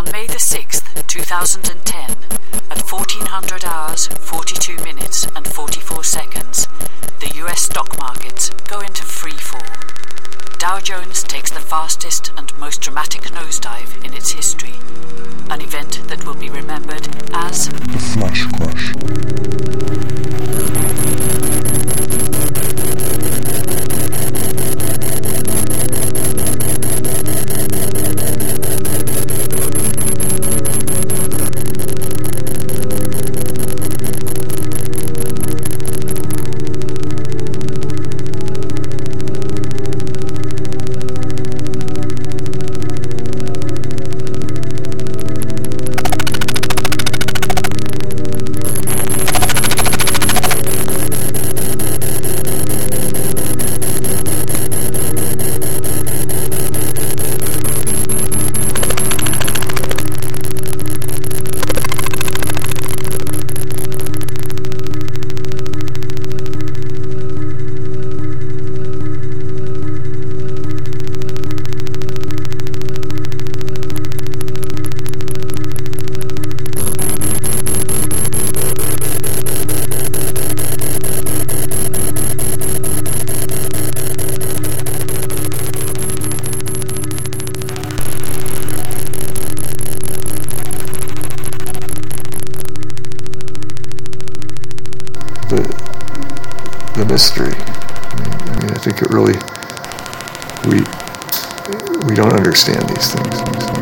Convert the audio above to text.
the 6th, 2010, at 1400 hours, 42 minutes, and 44 seconds, the US stock markets go into free fall. Dow Jones takes the fastest and most dramatic nosedive in its history, The, the mystery. I mean, I think it really, we, we don't understand these things.